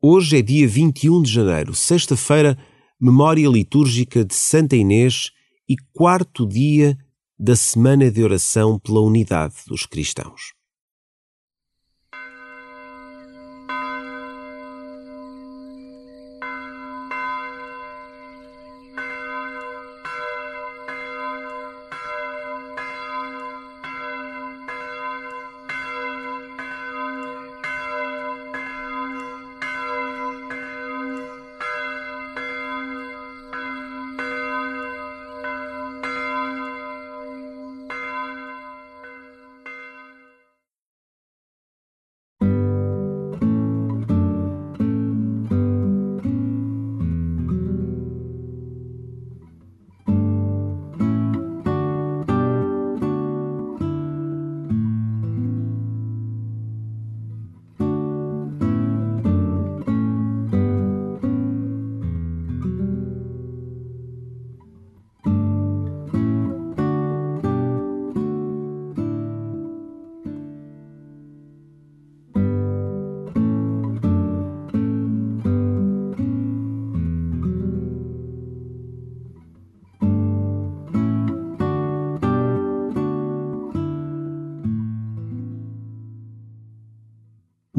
Hoje é dia 21 de janeiro, sexta-feira, memória litúrgica de Santa Inês e quarto dia da semana de oração pela unidade dos cristãos.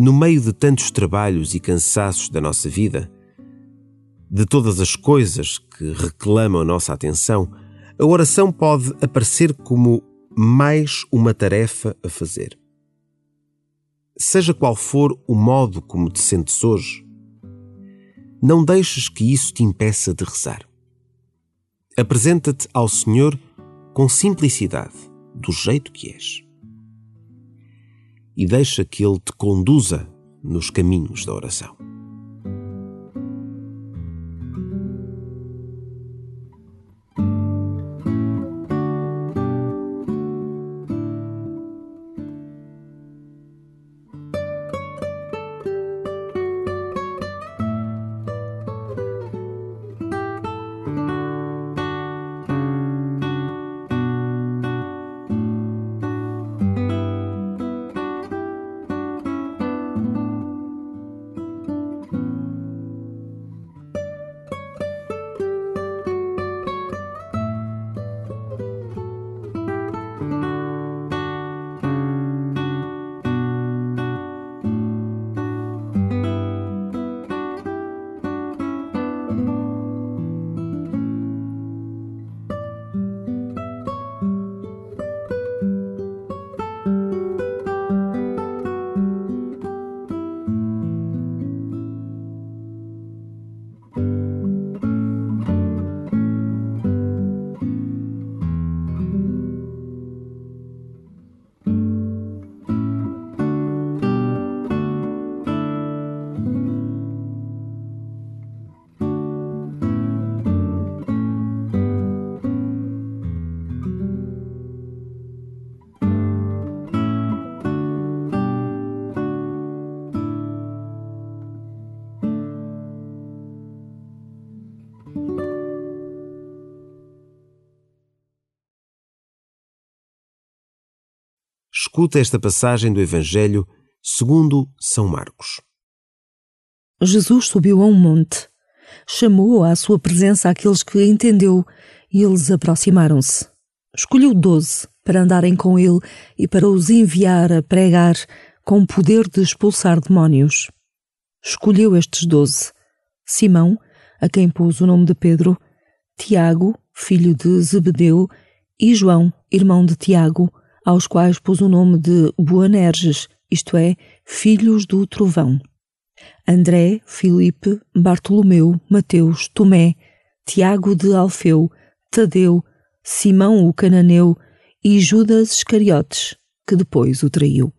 No meio de tantos trabalhos e cansaços da nossa vida, de todas as coisas que reclamam a nossa atenção, a oração pode aparecer como mais uma tarefa a fazer. Seja qual for o modo como te sentes hoje, não deixes que isso te impeça de rezar. Apresenta-te ao Senhor com simplicidade, do jeito que és e deixa que Ele te conduza nos caminhos da oração. Escuta esta passagem do Evangelho segundo São Marcos. Jesus subiu a um monte, chamou à sua presença aqueles que entendeu e eles aproximaram-se. Escolheu doze para andarem com ele e para os enviar a pregar com o poder de expulsar demónios. Escolheu estes doze: Simão, a quem pôs o nome de Pedro, Tiago, filho de Zebedeu, e João, irmão de Tiago, aos quais pôs o nome de Boanerges, isto é, filhos do trovão. André, Filipe, Bartolomeu, Mateus, Tomé, Tiago de Alfeu, Tadeu, Simão o cananeu e Judas Iscariotes, que depois o traiu.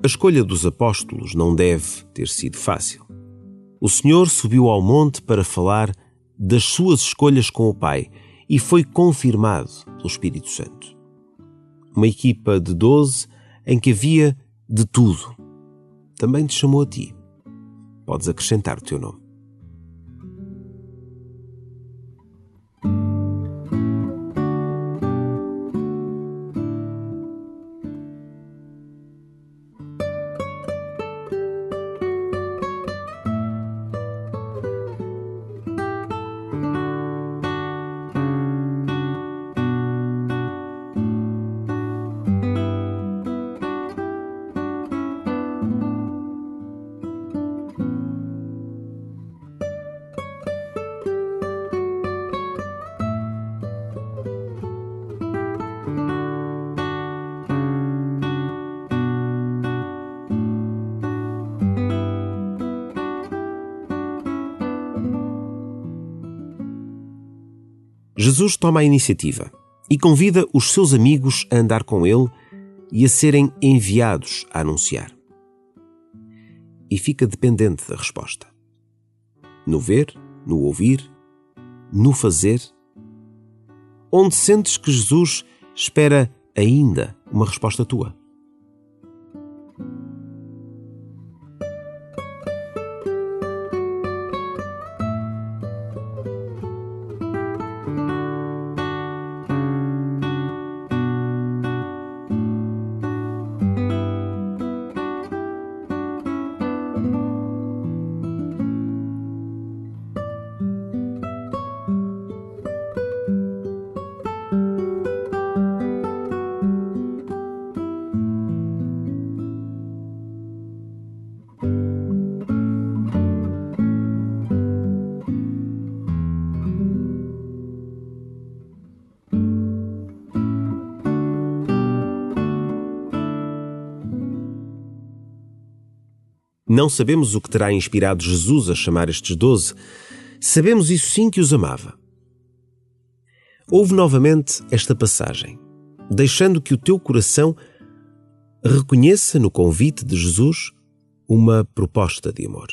A escolha dos apóstolos não deve ter sido fácil. O Senhor subiu ao monte para falar das suas escolhas com o Pai e foi confirmado pelo Espírito Santo. Uma equipa de doze em que havia de tudo. Também te chamou a ti. Podes acrescentar o teu nome. Jesus toma a iniciativa e convida os seus amigos a andar com ele e a serem enviados a anunciar. E fica dependente da resposta. No ver, no ouvir, no fazer. Onde sentes que Jesus espera ainda uma resposta tua? Não sabemos o que terá inspirado Jesus a chamar estes doze. Sabemos isso sim que os amava. Ouve novamente esta passagem, deixando que o teu coração reconheça no convite de Jesus uma proposta de amor.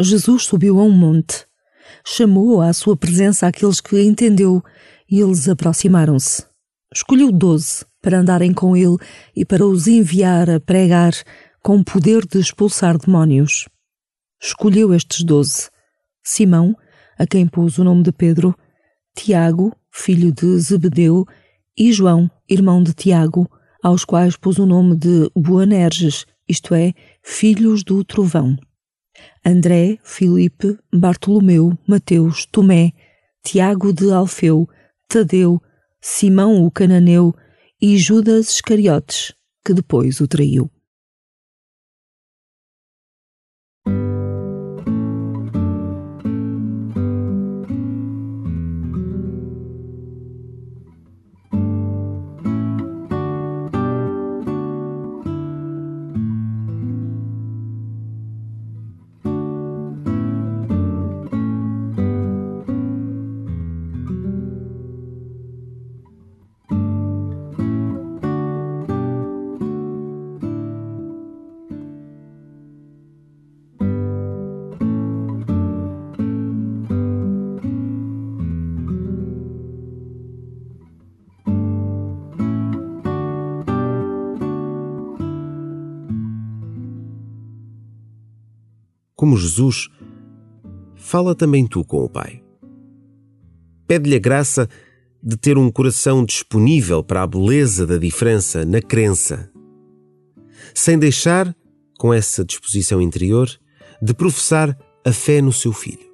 Jesus subiu a um monte, chamou à sua presença aqueles que entendeu e eles aproximaram-se. Escolheu doze para andarem com ele e para os enviar a pregar com o poder de expulsar demónios. Escolheu estes doze: Simão, a quem pôs o nome de Pedro, Tiago, filho de Zebedeu, e João, irmão de Tiago, aos quais pôs o nome de Boanerges, isto é, filhos do trovão. André, Filipe, Bartolomeu, Mateus, Tomé, Tiago de Alfeu, Tadeu, Simão o cananeu e Judas Iscariotes, que depois o traiu. Como Jesus, fala também tu com o Pai. Pede-lhe a graça de ter um coração disponível para a beleza da diferença na crença, sem deixar, com essa disposição interior, de professar a fé no seu filho.